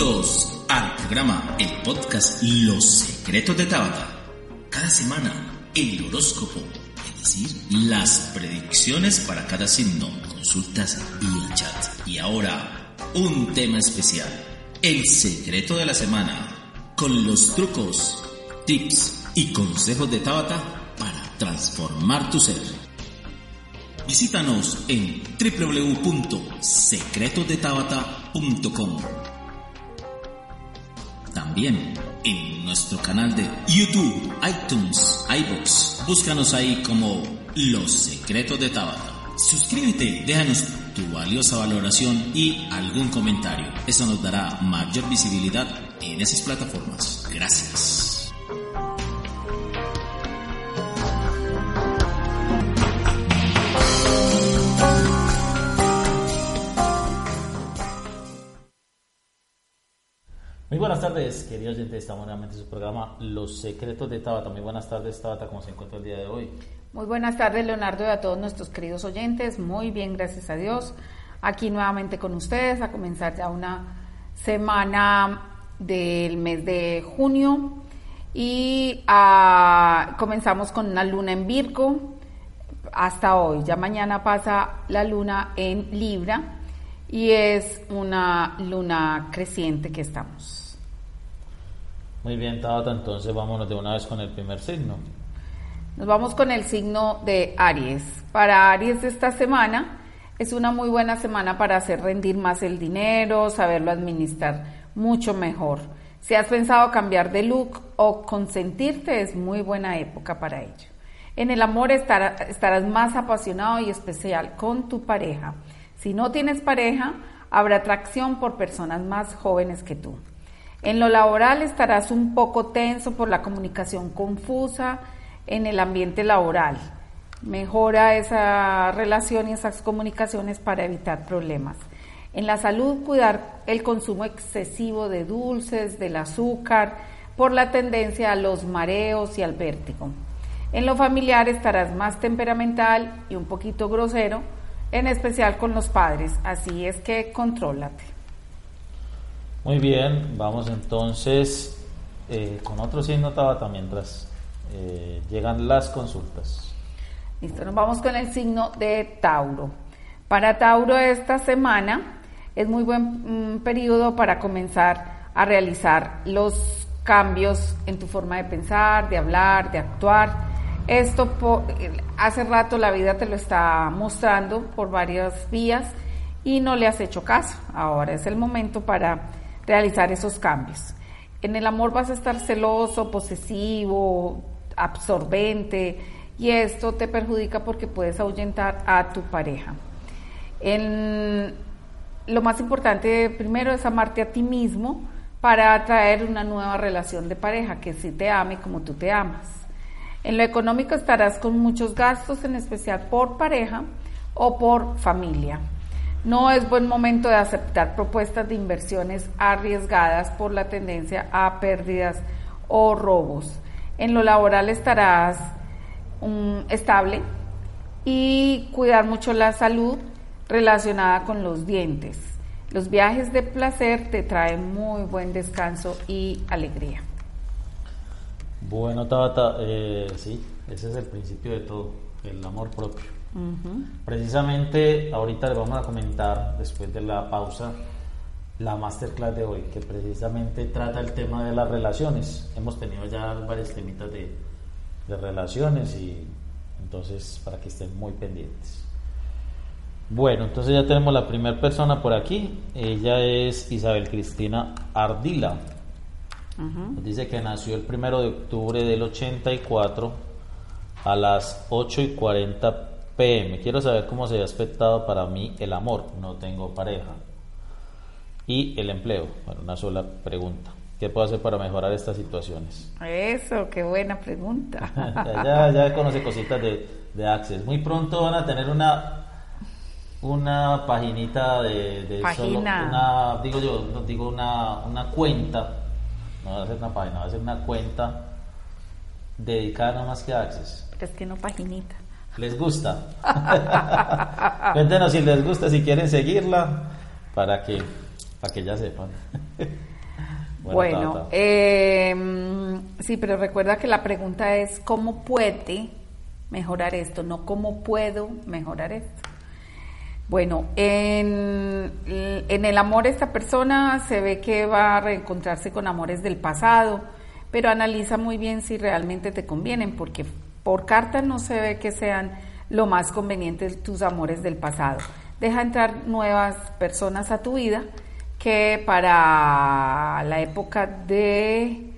Bienvenidos al programa, el podcast Los Secretos de Tabata. Cada semana, el horóscopo, es decir, las predicciones para cada signo, consultas y chat. Y ahora, un tema especial, el secreto de la semana, con los trucos, tips y consejos de Tabata para transformar tu ser. Visítanos en www.secretosdetabata.com. También en nuestro canal de YouTube, iTunes, iBooks. Búscanos ahí como Los Secretos de Tabata. Suscríbete, déjanos tu valiosa valoración y algún comentario. Eso nos dará mayor visibilidad en esas plataformas. Gracias. Muy buenas tardes, queridos oyentes. Estamos nuevamente en su programa Los Secretos de Tabata. Muy buenas tardes, Tabata. ¿Cómo se encuentra el día de hoy? Muy buenas tardes, Leonardo, y a todos nuestros queridos oyentes. Muy bien, gracias a Dios. Aquí nuevamente con ustedes a comenzar ya una semana del mes de junio y ah, comenzamos con una luna en Virgo hasta hoy. Ya mañana pasa la luna en Libra y es una luna creciente que estamos. Muy bien, Tabata. Entonces vámonos de una vez con el primer signo. Nos vamos con el signo de Aries. Para Aries de esta semana es una muy buena semana para hacer rendir más el dinero, saberlo administrar mucho mejor. Si has pensado cambiar de look o consentirte, es muy buena época para ello. En el amor estarás más apasionado y especial con tu pareja. Si no tienes pareja, habrá atracción por personas más jóvenes que tú. En lo laboral estarás un poco tenso por la comunicación confusa en el ambiente laboral. Mejora esa relación y esas comunicaciones para evitar problemas. En la salud, cuidar el consumo excesivo de dulces, del azúcar, por la tendencia a los mareos y al vértigo. En lo familiar estarás más temperamental y un poquito grosero, en especial con los padres, así es que contrólate. Muy bien, vamos entonces eh, con otro signo Tabata mientras eh, llegan las consultas. Listo, nos vamos con el signo de Tauro. Para Tauro esta semana es muy buen mm, periodo para comenzar a realizar los cambios en tu forma de pensar, de hablar, de actuar. Esto hace rato la vida te lo está mostrando por varias vías y no le has hecho caso. Ahora es el momento para realizar esos cambios. En el amor vas a estar celoso, posesivo, absorbente y esto te perjudica porque puedes ahuyentar a tu pareja. lo más importante primero es amarte a ti mismo para atraer una nueva relación de pareja que sí te ame como tú te amas. En lo económico estarás con muchos gastos, en especial por pareja o por familia. No es buen momento de aceptar propuestas de inversiones arriesgadas por la tendencia a pérdidas o robos. En lo laboral estarás um, estable y cuidar mucho la salud relacionada con los dientes. Los viajes de placer te traen muy buen descanso y alegría. Bueno, Tabata, eh, sí, ese es el principio de todo, el amor propio. Precisamente ahorita les vamos a comentar, después de la pausa, la masterclass de hoy, que precisamente trata el tema de las relaciones. Hemos tenido ya varios temitas de, de relaciones y entonces para que estén muy pendientes. Bueno, entonces ya tenemos la primera persona por aquí. Ella es Isabel Cristina Ardila. Dice que nació el primero de octubre del 84 a las 8 y 40 PM. Quiero saber cómo se ha aspectado para mí el amor. No tengo pareja. Y el empleo. Bueno, una sola pregunta. ¿Qué puedo hacer para mejorar estas situaciones? Eso, qué buena pregunta. ya, ya, conoce cositas de, de Access. Muy pronto van a tener una una paginita de, de una, digo yo, digo una, una cuenta, no va a ser una página, va a ser una cuenta dedicada nada más que a Access. Es que no paginita. ¿Les gusta? Cuéntenos si les gusta, si quieren seguirla, para que, para que ya sepan. Bueno, eh, sí, pero recuerda que la pregunta es cómo puede mejorar esto, no cómo puedo mejorar esto. Bueno, en, el amor esta persona se ve que va a reencontrarse con amores del pasado, pero analiza muy bien si realmente te convienen, porque por carta no se ve que sean lo más conveniente tus amores del pasado. Deja entrar nuevas personas a tu vida que para la época de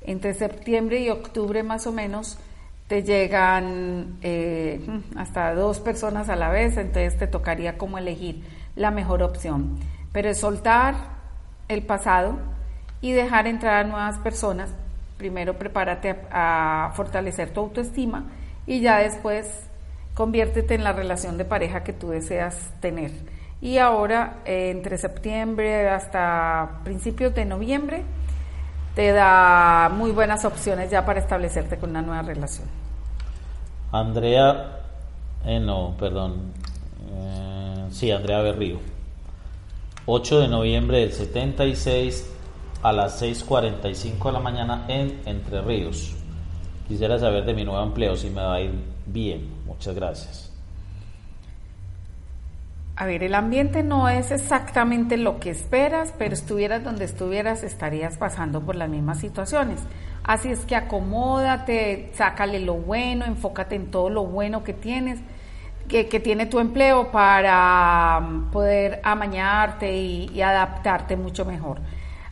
entre septiembre y octubre más o menos te llegan eh, hasta dos personas a la vez, entonces te tocaría como elegir la mejor opción. Pero es soltar el pasado y dejar entrar a nuevas personas. Primero prepárate a, fortalecer tu autoestima y ya después conviértete en la relación de pareja que tú deseas tener. Y ahora, eh, entre septiembre hasta principios de noviembre, te da muy buenas opciones ya para establecerte con una nueva relación. Andrea, eh, no, perdón, eh, sí, Andrea Berrío. 8 de noviembre del 76 a las 6.45 de la mañana en Entre Ríos. Quisiera saber de mi nuevo empleo si me va a ir bien. Muchas gracias. A ver, el ambiente no es exactamente lo que esperas, pero estuvieras donde estuvieras estarías pasando por las mismas situaciones. Así es que acomódate, sácale lo bueno, enfócate en todo lo bueno que tienes, que, tiene tu empleo para um, poder amañarte y, adaptarte mucho mejor.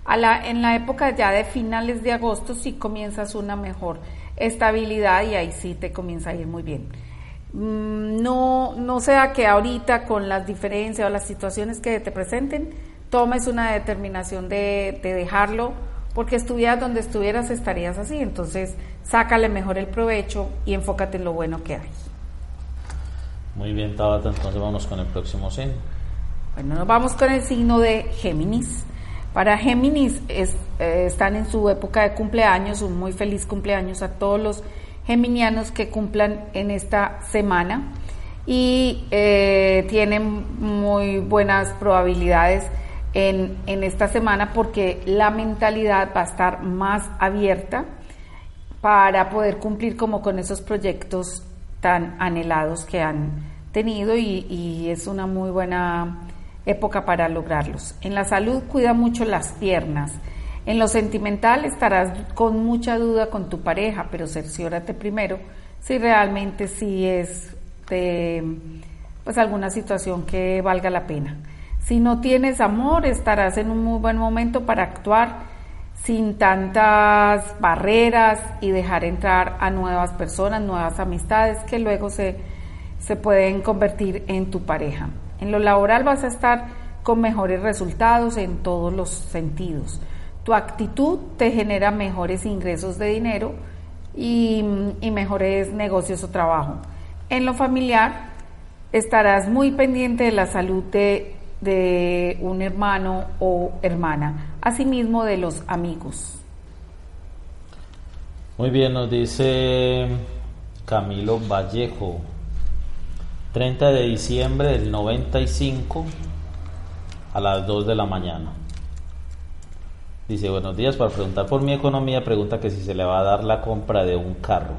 A la, en la época ya de finales de agosto sí comienzas una mejor estabilidad y ahí sí te comienza a ir muy bien. Mm, no, no sea que ahorita con las diferencias o las situaciones que te presenten, tomes una determinación de, dejarlo, porque estuvieras donde estuvieras estarías así. Entonces, sácale mejor el provecho y enfócate en lo bueno que hay. Muy bien, Tabata, entonces vamos con el próximo signo. Bueno, nos vamos con el signo de Géminis. Para Géminis es, eh, están en su época de cumpleaños, un muy feliz cumpleaños a todos los geminianos que cumplan en esta semana y eh, tienen muy buenas probabilidades en, en, esta semana porque la mentalidad va a estar más abierta para poder cumplir como con esos proyectos tan anhelados que han tenido y, y es una muy buena época para lograrlos. En la salud cuida mucho las piernas, en lo sentimental estarás con mucha duda con tu pareja, pero cerciórate primero si realmente sí es de, pues alguna situación que valga la pena. Si no tienes amor, estarás en un muy buen momento para actuar sin tantas barreras y dejar entrar a nuevas personas, nuevas amistades que luego se, se pueden convertir en tu pareja. En lo laboral vas a estar con mejores resultados en todos los sentidos. Tu actitud te genera mejores ingresos de dinero y, mejores negocios o trabajo. En lo familiar, estarás muy pendiente de la salud de, de un hermano o hermana, asimismo de los amigos. Muy bien, nos dice Camilo Vallejo, 30 de diciembre del 95 a las 2 de la mañana. Dice, buenos días, para preguntar por mi economía, pregunta que si se le va a dar la compra de un carro.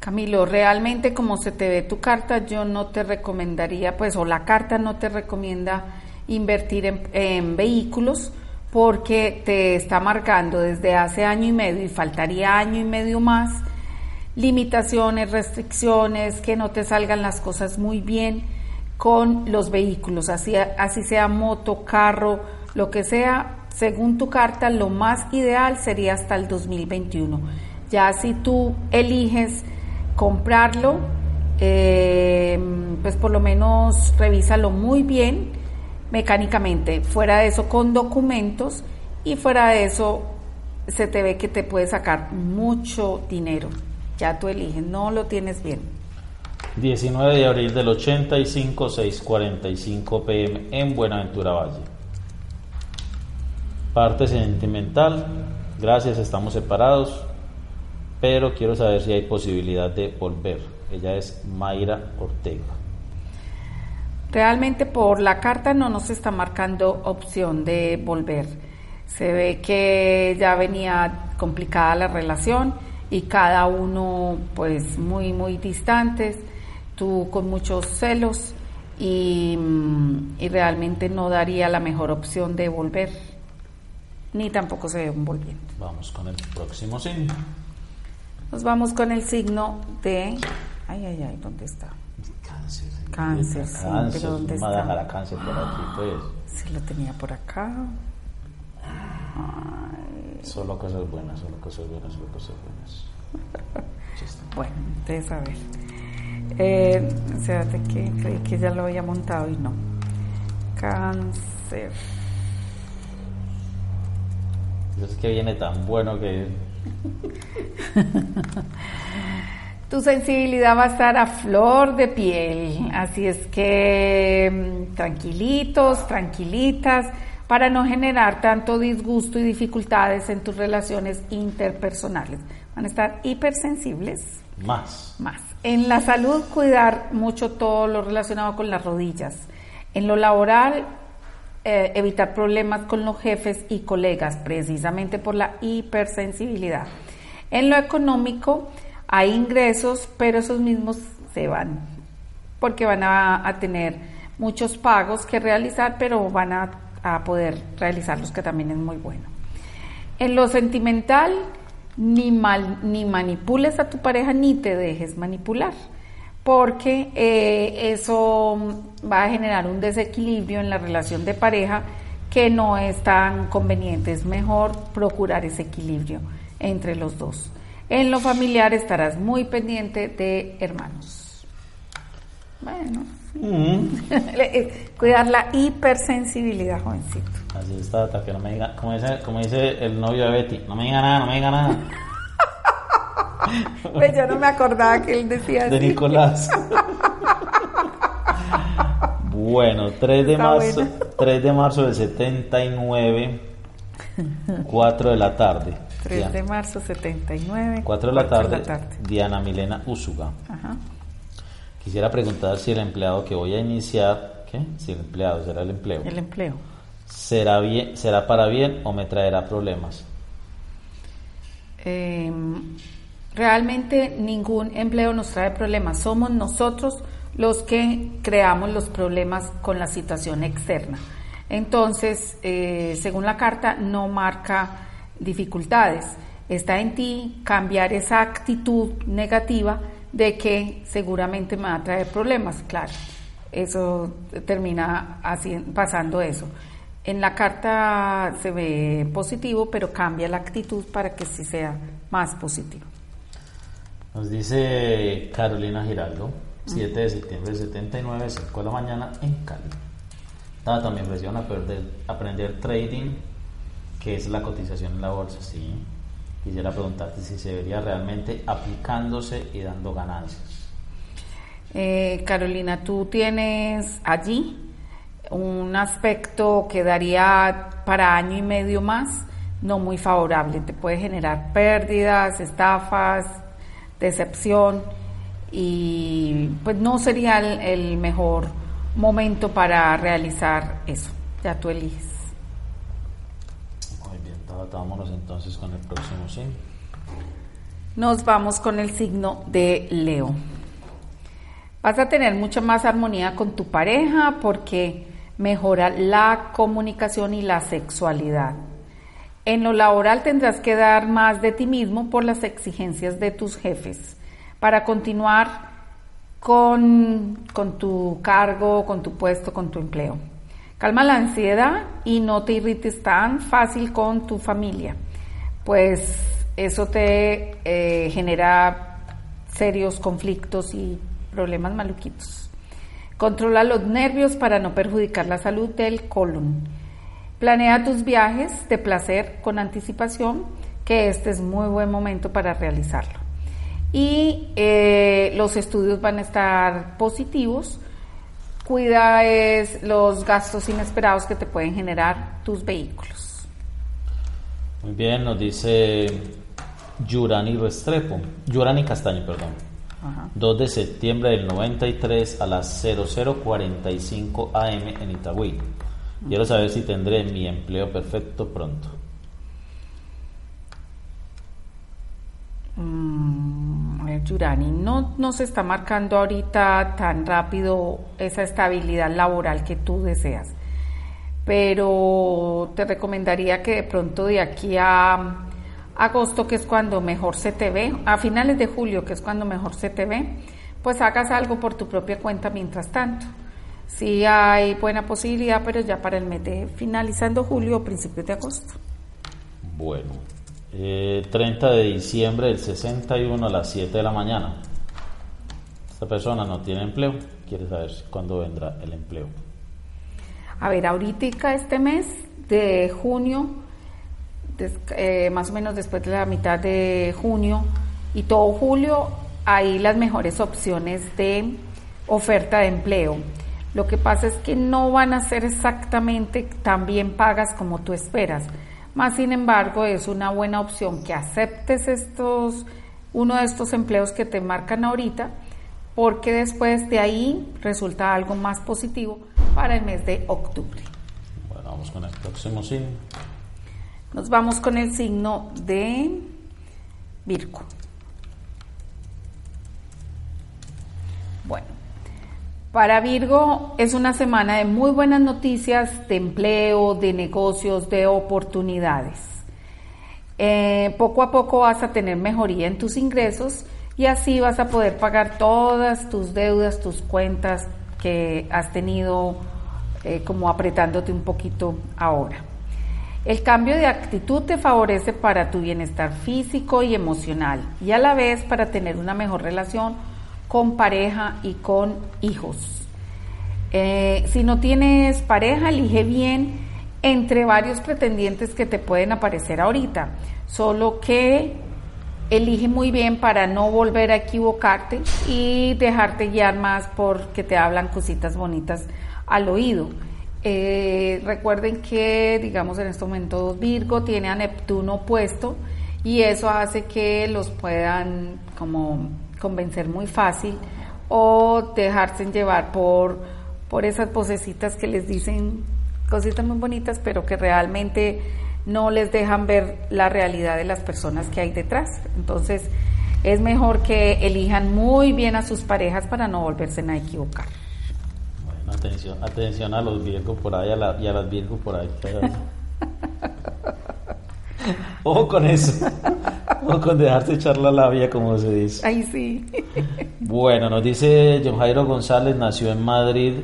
Camilo, realmente como se te ve tu carta, yo no te recomendaría, pues, o la carta no te recomienda invertir en, vehículos porque te está marcando desde hace año y medio y faltaría año y medio más limitaciones, restricciones, que no te salgan las cosas muy bien con los vehículos, así, así sea moto, carro, lo que sea, según tu carta, lo más ideal sería hasta el 2021. Ya si tú eliges comprarlo, eh, pues por lo menos revísalo muy bien mecánicamente, fuera de eso con documentos y fuera de eso se te ve que te puede sacar mucho dinero. Ya tú eliges, no lo tienes bien. 19 de abril del 85, 6:45 pm en Buenaventura Valle. Parte sentimental, gracias, estamos separados, pero quiero saber si hay posibilidad de volver. Ella es Mayra Ortega. Realmente por la carta no nos está marcando opción de volver. Se ve que ya venía complicada la relación y cada uno pues muy muy distantes, tú con muchos celos y, mm, y realmente no daría la mejor opción de volver, ni tampoco se ven volviendo. Vamos con el próximo signo. Nos vamos con el signo de... Ay, ay, ay, ¿dónde está? Cáncer. Cáncer, sí, Cáncer, pero ¿dónde a está? a cáncer por aquí, pues. Sí, lo tenía por acá. Solo cosas buenas, solo cosas buenas, solo cosas buenas. Bueno, entonces a ver. Eh, espérate que creí que ya lo había montado y no. Cáncer. Sé que viene tan bueno que Tu sensibilidad va a estar a flor de piel, así es que mm, tranquilitos, tranquilitas, para no generar tanto disgusto y dificultades en tus relaciones interpersonales. Van a estar hipersensibles, más. más. En la salud, cuidar mucho todo lo relacionado con las rodillas. En lo laboral, eh, evitar problemas con los jefes y colegas, precisamente por la hipersensibilidad. En lo económico, hay ingresos, pero esos mismos se van, porque van a, a tener muchos pagos que realizar, pero van a, a poder realizarlos, que también es muy bueno. En lo sentimental, ni, mal, ni manipules a tu pareja ni te dejes manipular, porque eh, eso va a generar un desequilibrio en la relación de pareja que no es tan conveniente. Es mejor procurar ese equilibrio entre los dos. En lo familiar estarás muy pendiente de hermanos. Bueno, cuidar la hipersensibilidad, jovencito. Así está, hasta que no me diga, como dice, como dice el novio de Betty, no me diga nada, no me diga nada. Pues yo no me acordaba que él decía De así. Nicolás. Bueno, 3 de Está marzo, buena. 3 de marzo del 79, 4 de la tarde. 3 de marzo 79. 4 de la cuatro tarde, Diana Milena Úsuga. Ajá. Quisiera preguntar si el empleado que voy a iniciar, ¿qué? Si el empleado será el empleo, El empleo. será bien, será para bien o me traerá problemas. Eh, realmente ningún empleo nos trae problemas. Somos nosotros los que creamos los problemas con la situación externa. Entonces, eh, según la carta, no marca dificultades. Está en ti cambiar esa actitud negativa de que seguramente me va a traer problemas. Claro, eso termina así, pasando eso. En la carta se ve positivo, pero cambia la actitud para que sí sea más positivo. Nos dice Carolina Giraldo, 7 de septiembre del 79, 5 de la mañana en Cali. Estaba también presión a aprender, aprender trading, que es la cotización en la bolsa, sí. Quisiera preguntarte si se vería realmente aplicándose y dando ganancias. Eh, Carolina, tú tienes allí un aspecto que daría para año y medio más no muy favorable. Te puede generar pérdidas, estafas, decepción y pues no sería el, el mejor momento para realizar eso. Ya tú eliges. Muy bien, Tabata, vámonos entonces con el próximo sí. Nos vamos con el signo de Leo. Vas a tener mucha más armonía con tu pareja porque mejora la comunicación y la sexualidad. En lo laboral tendrás que dar más de ti mismo por las exigencias de tus jefes para continuar con, con tu cargo, con tu puesto, con tu empleo. Calma la ansiedad y no te irrites tan fácil con tu familia, pues eso te eh, genera serios conflictos y problemas maluquitos. Controla los nervios para no perjudicar la salud del colon. Planea tus viajes de placer con anticipación, que este es muy buen momento para realizarlo. Y eh, los estudios van a estar positivos. Cuida es los gastos inesperados que te pueden generar tus vehículos. Muy bien, nos dice Yurani Restrepo, Yurani Castaño, perdón. 2 de septiembre del 93 a las 0045 am en Itagüí. Quiero saber si tendré mi empleo perfecto pronto. Mm, a ver, Yurani, no, no se está marcando ahorita tan rápido esa estabilidad laboral que tú deseas, pero te recomendaría que de pronto de aquí a agosto, que es cuando mejor se te ve, a finales de julio, que es cuando mejor se te ve, pues hagas algo por tu propia cuenta mientras tanto. Sí hay buena posibilidad, pero ya para el mes de finalizando julio o principios de agosto. Bueno, 30 eh, de diciembre del 61 a las 7 de la mañana. Esta persona no tiene empleo, quiere saber cuándo vendrá el empleo. A ver, ahorita este mes de junio eh, más o menos después de la mitad de junio y todo julio, hay las mejores opciones de oferta de empleo. Lo que pasa es que no van a ser exactamente tan bien pagas como tú esperas. Más sin embargo, es una buena opción que aceptes estos, uno de estos empleos que te marcan ahorita, porque después de ahí resulta algo más positivo para el mes de octubre. Bueno, vamos con el próximo signo. Nos vamos con el signo de Virgo. Para Virgo es una semana de muy buenas noticias de empleo, de negocios, de oportunidades. Eh, poco a poco vas a tener mejoría en tus ingresos y así vas a poder pagar todas tus deudas, tus cuentas que has tenido eh, como apretándote un poquito ahora. El cambio de actitud te favorece para tu bienestar físico y emocional y a la vez para tener una mejor relación con pareja y con hijos. Eh, si no tienes pareja, elige bien entre varios pretendientes que te pueden aparecer ahorita, solo que elige muy bien para no volver a equivocarte y dejarte guiar más porque te hablan cositas bonitas al oído. Eh, recuerden que, digamos, en este momento Virgo tiene a Neptuno puesto y eso hace que los puedan como convencer muy fácil o dejarse llevar por, por esas vocecitas que les dicen cositas muy bonitas, pero que realmente no les dejan ver la realidad de las personas que hay detrás. Entonces, es mejor que elijan muy bien a sus parejas para no volverse a equivocar. Atención, atención a los Virgos por ahí y a las Virgos por ahí. Ojo con eso. Ojo con dejarse echar la labia, como se dice. Ay, sí. Bueno, nos dice John Jairo González, nació en Madrid.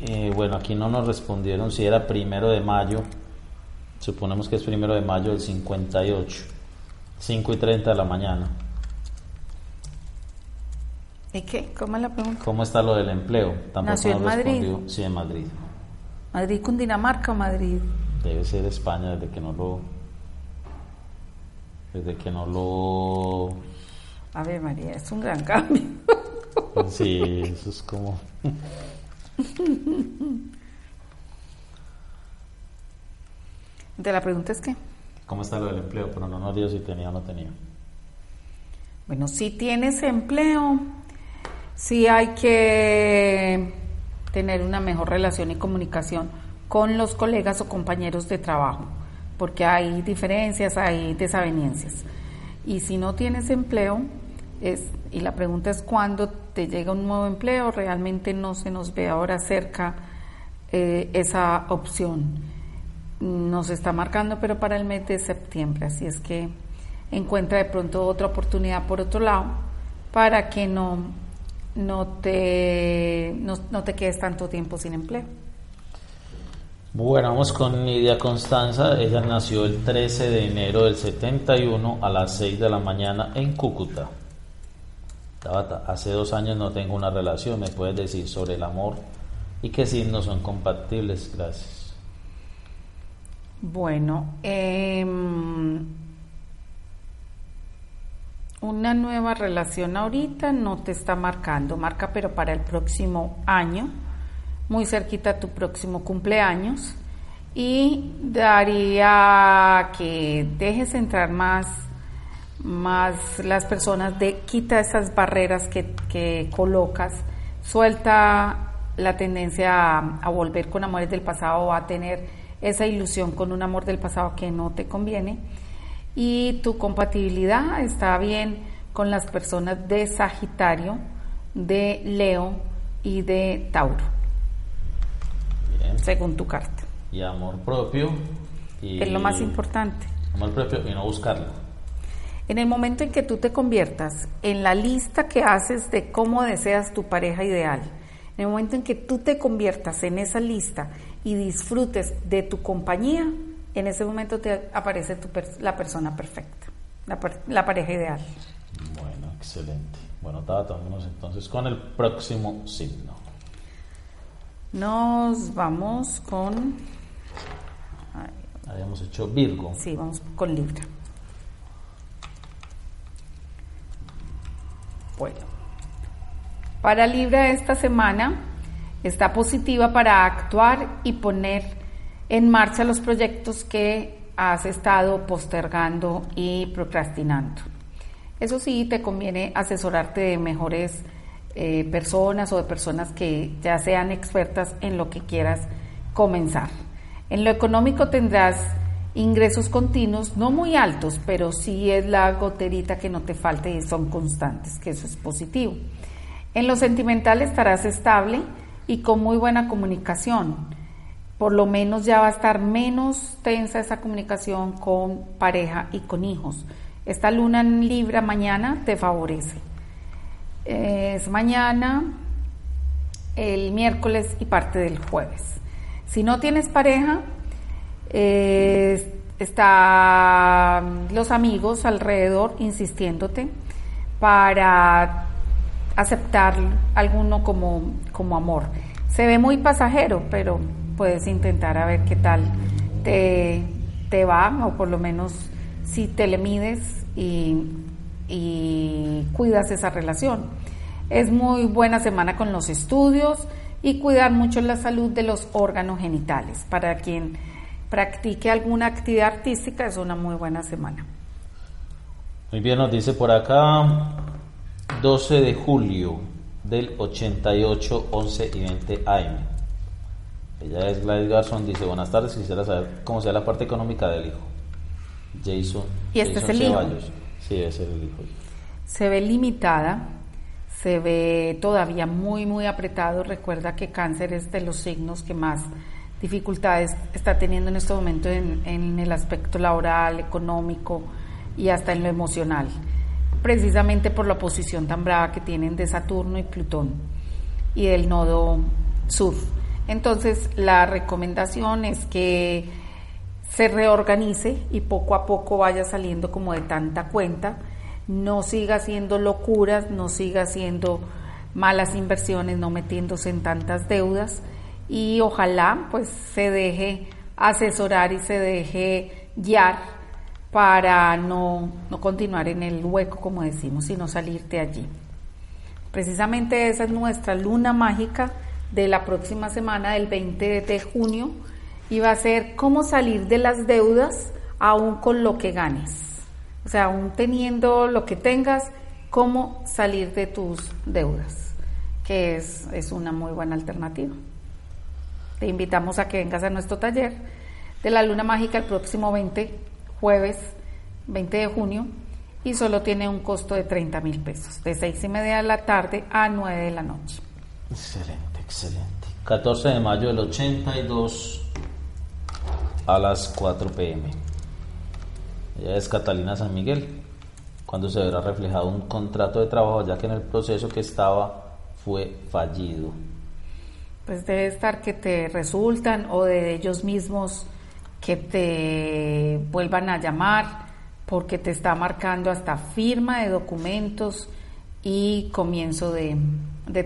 Eh, bueno, aquí no nos respondieron si era primero de mayo. Suponemos que es primero de mayo del 58. 5 y 30 de la mañana. ¿Y qué? ¿Cómo es la pregunta? ¿Cómo está lo del empleo? Tampoco ¿Nació en Madrid? Sí, en Madrid. ¿Madrid, Cundinamarca o Madrid? Debe ser España desde que no lo... Desde que no lo... A ver, María, es un gran cambio. Sí, eso es como... De la pregunta es qué? ¿Cómo está lo del empleo? Pero no nos dio si tenía o no tenía. Bueno, si tienes empleo, sí hay que tener una mejor relación y comunicación con los colegas o compañeros de trabajo, porque hay diferencias, hay desavenencias. Y si no tienes empleo, es, y la pregunta es cuándo te llega un nuevo empleo, realmente no se nos ve ahora cerca eh, esa opción. Nos está marcando, pero para el mes de septiembre, así es que encuentra de pronto otra oportunidad por otro lado para que no no te, no, te quedes tanto tiempo sin empleo. Bueno, vamos con Nidia Constanza. Ella nació el 13 de enero del 71 a las 6 de la mañana en Cúcuta. hace dos años no tengo una relación. ¿Me puedes decir sobre el amor y qué signos son compatibles? Gracias. Bueno, eh, una nueva relación ahorita no te está marcando, marca pero para el próximo año, muy cerquita a tu próximo cumpleaños y daría que dejes entrar más más las personas de quita esas barreras que, que colocas, suelta la tendencia a, volver con amores del pasado o a tener esa ilusión con un amor del pasado que no te conviene. Y tu compatibilidad está bien con las personas de Sagitario, de Leo y de Tauro. Según tu carta. Y amor propio. Y es lo más importante. Amor propio y no buscarlo. En el momento en que tú te conviertas en la lista que haces de cómo deseas tu pareja ideal, en el momento en que tú te conviertas en esa lista y disfrutes de tu compañía, en ese momento te aparece tu la persona perfecta, la, la, pareja ideal. Bueno, excelente. Bueno, Tata, vámonos entonces con el próximo signo. Nos vamos con... Habíamos hecho Virgo. Sí, vamos con Libra. Bueno. Para Libra esta semana está positiva para actuar y poner en marcha los proyectos que has estado postergando y procrastinando. Eso sí, te conviene asesorarte de mejores eh, personas o de personas que ya sean expertas en lo que quieras comenzar. En lo económico tendrás ingresos continuos, no muy altos, pero sí es la goterita que no te falte y son constantes, que eso es positivo. En lo sentimental estarás estable y con muy buena comunicación. Por lo menos ya va a estar menos tensa esa comunicación con pareja y con hijos. Esta luna en Libra mañana te favorece. Es mañana, el miércoles y parte del jueves. Si no tienes pareja, están los amigos alrededor insistiéndote para aceptar alguno como, como amor. Se ve muy pasajero, pero puedes intentar a ver qué tal te, te va, o por lo menos si te le mides y, y cuidas esa relación. Es muy buena semana con los estudios y cuidar mucho la salud de los órganos genitales. Para quien practique alguna actividad artística es una muy buena semana. Muy bien, nos dice por acá 12 de julio del 88, 11 y 20 AM. Ella es Gladys Garzón, dice, buenas tardes, quisiera saber cómo sea la parte económica del hijo. Jason. ¿Y este es el hijo? Sí, es el hijo. Se ve limitada, se ve todavía muy, muy apretado. Recuerda que cáncer es de los signos que más dificultades está teniendo en este momento en, el aspecto laboral, económico y hasta en lo emocional precisamente por la posición tan brava que tienen de Saturno y Plutón y del nodo sur. Entonces, la recomendación es que se reorganice y poco a poco vaya saliendo como de tanta cuenta, no siga haciendo locuras, no siga haciendo malas inversiones, no metiéndose en tantas deudas y ojalá pues se deje asesorar y se deje guiar para no, continuar en el hueco, como decimos, sino salir de allí. Precisamente esa es nuestra luna mágica de la próxima semana, del 20 de junio, y va a ser cómo salir de las deudas aún con lo que ganes. O sea, aún teniendo lo que tengas, cómo salir de tus deudas, que es, es una muy buena alternativa. Te invitamos a que vengas a nuestro taller de la luna mágica el próximo 20 jueves 20 de junio y solo tiene un costo de 30 mil pesos, de 6 y media de la tarde a 9 de la noche. Excelente, excelente. 14 de mayo del 82 a las 4 pm. Ella es Catalina San Miguel, cuando se verá reflejado un contrato de trabajo, ya que en el proceso que estaba fue fallido. Pues debe estar que te resultan o de ellos mismos que te vuelvan a llamar porque te está marcando hasta firma de documentos y comienzo de,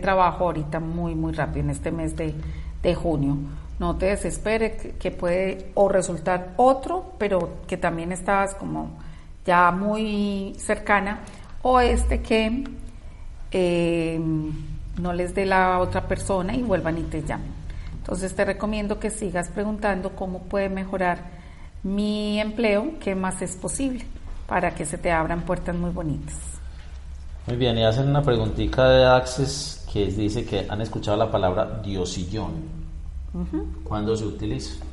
trabajo ahorita muy, muy rápido en este mes de, junio. No te desesperes que, puede o resultar otro, pero que también estabas como ya muy cercana, o este que eh, no les dé la otra persona y vuelvan y te llamen. Entonces te recomiendo que sigas preguntando cómo puede mejorar mi empleo, qué más es posible. para que se te abran puertas muy bonitas. Muy bien, y hacen una preguntita de Access que dice que han escuchado la palabra diosillón. ¿Cuándo se utiliza?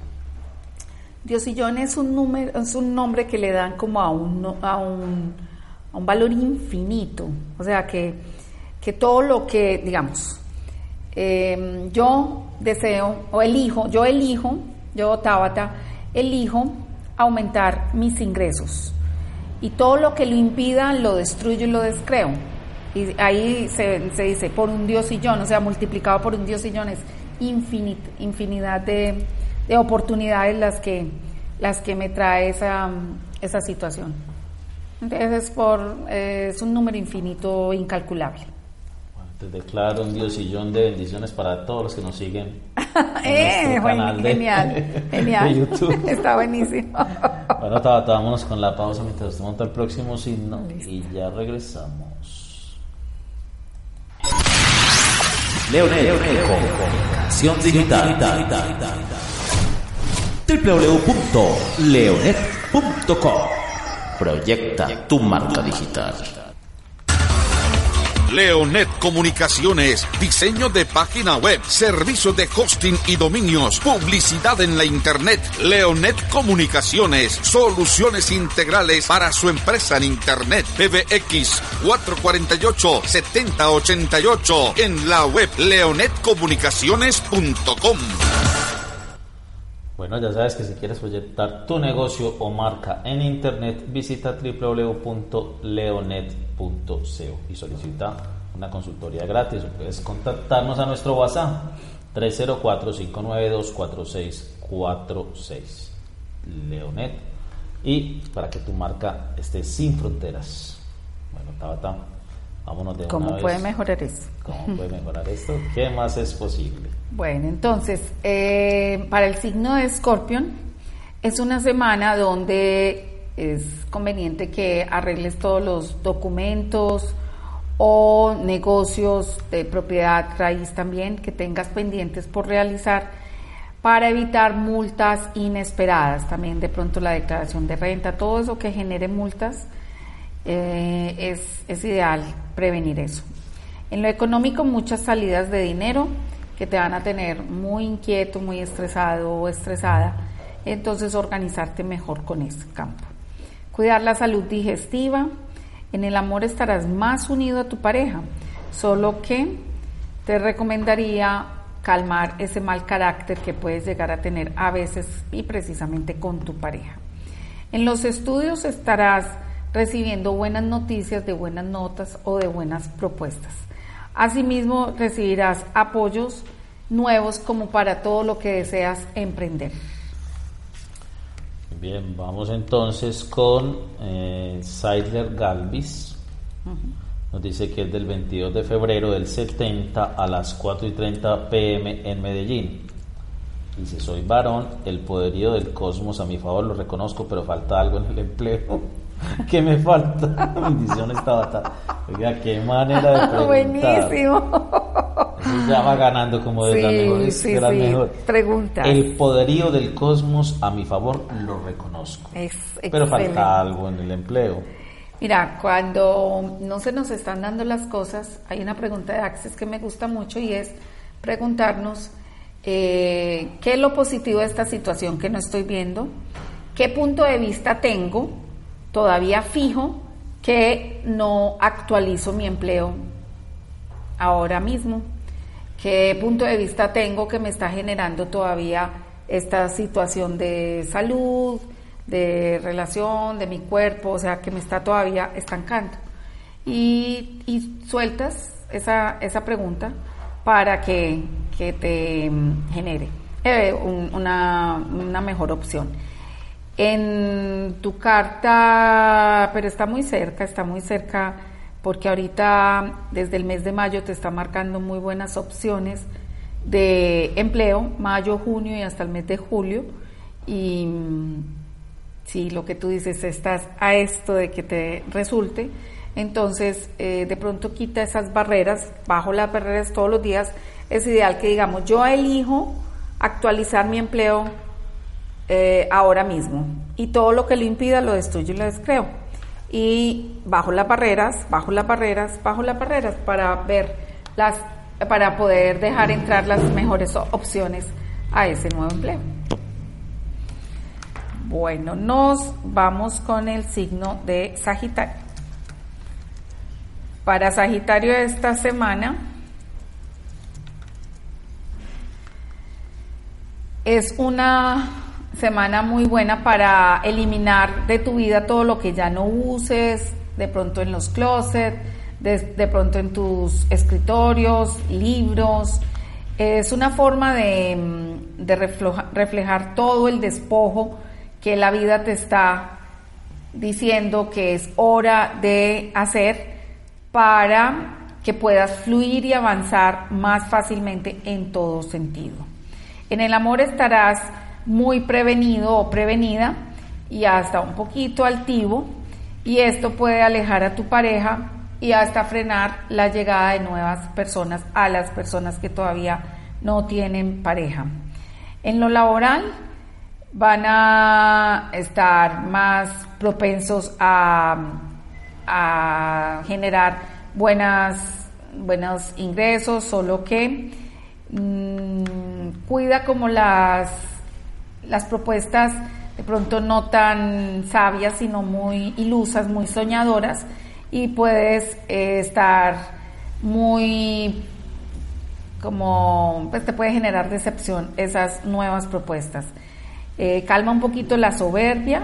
Diosillón es un, número, es un nombre que le dan como a un, a un, a un valor infinito. O sea, que, que todo lo que, digamos, em, yo deseo o elijo, yo elijo, yo Tabata, elijo aumentar mis ingresos. Y todo lo que lo impida lo destruyo y lo descreo. Y ahí se, dice por un diosillón, o sea, multiplicado por un diosillón es infinidad de de oportunidades las que, las que me trae esa, esa situación. Entonces es, por, es un número infinito incalculable. te declaro un diosillón de bendiciones para todos los que nos siguen. eh, canal genial, genial. YouTube. Está buenísimo. bueno, vámonos con la pausa mientras te monta el próximo signo y ya regresamos. Leonel, Leonel comunicación digital www.leonet.com. Proyecta tu marca digital. Leonet Comunicaciones, diseño de página web, servicio de hosting y dominios, publicidad en la internet. Leonet Comunicaciones, soluciones integrales para su empresa en internet. PBX 448 7088 en la web leonetcomunicaciones.com. Bueno, ya sabes que si quieres proyectar tu negocio o marca en internet, visita www.leonet.co y solicita una consultoría gratis. puedes contactarnos a nuestro WhatsApp 304-592-4646. Leonet. Y para que tu marca esté sin fronteras. Bueno, Tabata, vámonos de ¿Cómo una puede mejorar eso? ¿Cómo puede mejorar esto? ¿Qué más es posible? Bueno, entonces, eh, para el signo de Escorpión, es una semana donde es conveniente que arregles todos los documentos o negocios de propiedad raíz también que tengas pendientes por realizar para evitar multas inesperadas, también de pronto la declaración de renta, todo eso que genere multas, eh, es, es ideal prevenir eso. En lo económico, muchas salidas de dinero, que te van a tener muy inquieto, muy estresado o estresada, entonces organizarte mejor con ese campo. Cuidar la salud digestiva, en el amor estarás más unido a tu pareja, solo que te recomendaría calmar ese mal carácter que puedes llegar a tener a veces y precisamente con tu pareja. En los estudios estarás recibiendo buenas noticias de buenas notas o de buenas propuestas. Asimismo, recibirás apoyos nuevos como para todo lo que deseas emprender. Bien, vamos entonces con eh, Seidler Galvis. Nos dice que es del 22 de febrero del 70 a las 4 y 30 pm en Medellín. Dice, soy varón, el poderío del cosmos a mi favor lo reconozco, pero falta algo en el empleo. ¿Qué me falta? Bendiciones Tabata. Oiga, qué manera de preguntar. Buenísimo. ya va ganando como de la mejor. Sí, sí. Pregunta. El poderío del cosmos a mi favor lo reconozco. pero falta algo en el empleo. Mira, cuando no se nos están dando las cosas, hay una pregunta de Access que me gusta mucho y es preguntarnos eh, qué es lo positivo de esta situación que no estoy viendo, qué punto de vista tengo todavía fijo que no actualizo mi empleo ahora mismo. ¿Qué punto de vista tengo que me está generando todavía esta situación de salud, de relación, de mi cuerpo, o sea, que me está todavía estancando? Y, y sueltas esa, esa pregunta para que, que te genere eh, una, una mejor opción en tu carta, pero está muy cerca, está muy cerca, porque ahorita desde el mes de mayo te está marcando muy buenas opciones de empleo, mayo, junio y hasta el mes de julio. Y si lo que tú dices, estás a esto de que te resulte, entonces eh, de pronto quita esas barreras, bajo las barreras todos los días. Es ideal que digamos, yo elijo actualizar mi empleo eh, ahora mismo y todo lo que lo impida lo destruyo y lo descreo. y bajo las barreras, bajo las barreras, bajo las barreras para ver las para poder dejar entrar las mejores opciones a ese nuevo empleo. Bueno, nos vamos con el signo de Sagitario. Para Sagitario esta semana es una semana muy buena para eliminar de tu vida todo lo que ya no uses, de pronto en los closets, de, pronto en tus escritorios, libros. Es una forma de, mm, de reflejar todo el despojo que la vida te está diciendo que es hora de hacer para que puedas fluir y avanzar más fácilmente en todo sentido. En el amor estarás muy prevenido o prevenida y hasta un poquito altivo y esto puede alejar a tu pareja y hasta frenar la llegada de nuevas personas a las personas que todavía no tienen pareja. En lo laboral van a estar más propensos a, generar buenas, buenos ingresos, solo que mm, cuida como las, las propuestas de pronto no tan sabias, sino muy ilusas, muy soñadoras, y puedes eh, estar muy como pues te puede generar decepción esas nuevas propuestas. Eh, calma un poquito la soberbia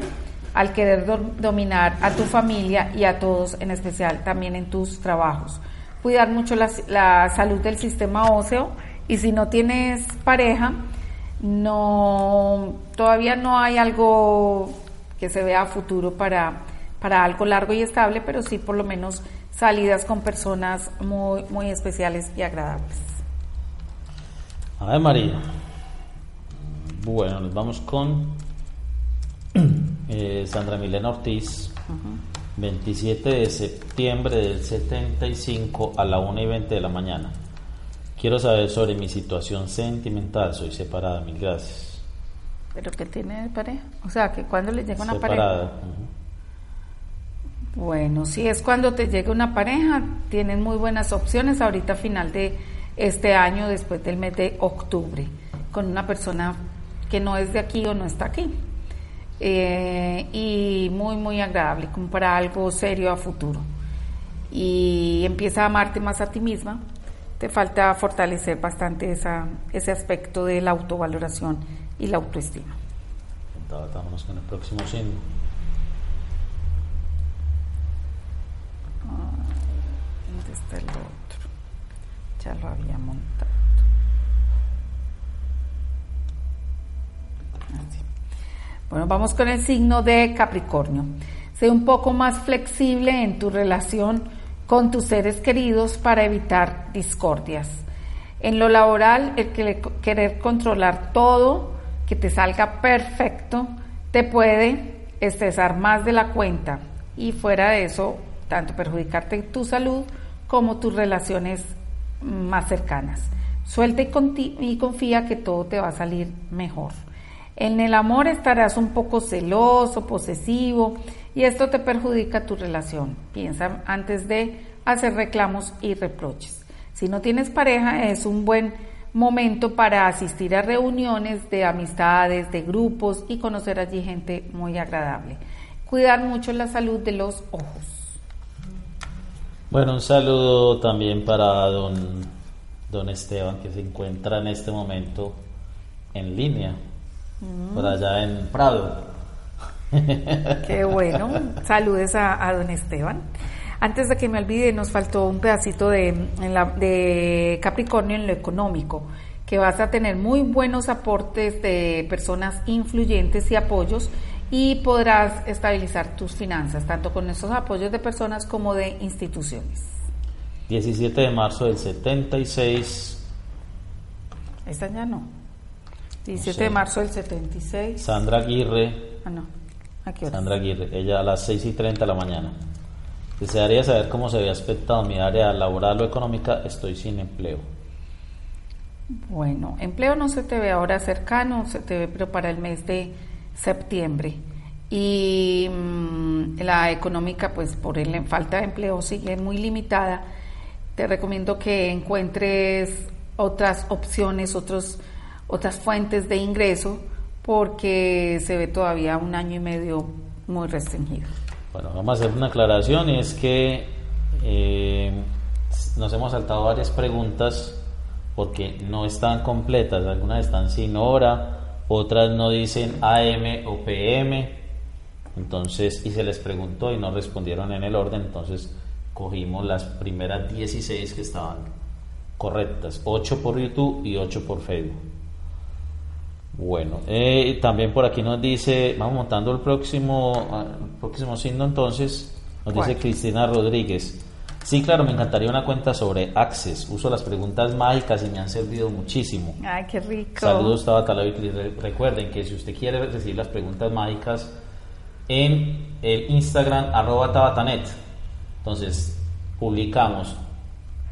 al querer dominar a tu familia y a todos, en especial también en tus trabajos. Cuidar mucho la, la salud del sistema óseo y si no tienes pareja, no todavía no hay algo que se vea a futuro para para algo largo y estable, pero sí por lo menos salidas con personas muy, muy especiales y agradables. A ver, María. Bueno, nos vamos con eh, Sandra Milena Ortiz. 27 de septiembre del 75 a la 1 y 20 de la mañana. Quiero saber sobre mi situación sentimental. Soy separada, mil gracias. ¿Pero qué tiene pareja? O sea, que cuando le llega una pareja. Bueno, si es cuando te llega una pareja, tienes muy buenas opciones ahorita final de este año, después del mes de octubre, con una persona que no es de aquí o no está aquí. Eh, y muy, muy agradable, como para algo serio a futuro. Y empieza a amarte más a ti misma. Te falta fortalecer bastante esa, ese aspecto de la autovaloración y la autoestima. Vámonos con el próximo signo. el otro? Ya lo había montado. Bueno, vamos con el signo de Capricornio. Sé un poco más flexible en tu relación con tus seres queridos para evitar discordias. En lo laboral, el querer controlar todo, que te salga perfecto, te puede estresar más de la cuenta y fuera de eso, tanto perjudicarte tu salud como tus relaciones más cercanas. Suelta y, confía que todo te va a salir mejor. En el amor estarás un poco celoso, posesivo y esto te perjudica tu relación. Piensa antes de hacer reclamos y reproches. Si no tienes pareja es un buen momento para asistir a reuniones de amistades, de grupos y conocer allí gente muy agradable. Cuidar mucho la salud de los ojos. Bueno, un saludo también para don, don Esteban que se encuentra en este momento en línea, por mm. allá en Prado. Qué bueno, saludes a, don Esteban. Antes de que me olvide, nos faltó un pedacito de, de Capricornio en lo económico, que vas a tener muy buenos aportes de personas influyentes y apoyos y podrás estabilizar tus finanzas, tanto con esos apoyos de personas como de instituciones. 17 de marzo del 76. Esta ya no. 17 de marzo del 76. Sandra Aguirre. Ah, no. ¿A qué hora? Sandra Aguirre, ella a las 6 y 30 de la mañana. Desearía saber cómo se había aspectado mi área laboral o económica. Estoy sin empleo. Bueno, empleo no se te ve ahora cercano, se te ve pero para el mes de septiembre. y mm, la económica, pues por la falta de empleo sigue muy limitada, te recomiendo que encuentres otras opciones, otros, otras fuentes de ingreso, porque se ve todavía un año y medio muy restringido. Bueno, vamos a hacer una aclaración, es que eh, nos hemos saltado varias preguntas porque no están completas, algunas están sin hora, otras no dicen AM o PM, entonces, y se les preguntó y no respondieron en el orden, entonces cogimos las primeras 16 que estaban correctas, 8 por YouTube y 8 por Facebook. Bueno, eh, también por aquí nos dice, vamos montando el próximo, ah, próximo signo entonces, nos dice Cristina Rodríguez. Sí, claro, me encantaría una cuenta sobre Access. Uso las preguntas mágicas y me han servido muchísimo. Ay, qué rico. Saludos, Tabata Recuerden que si usted quiere recibir las preguntas mágicas en el Instagram arroba tabatanet, entonces publicamos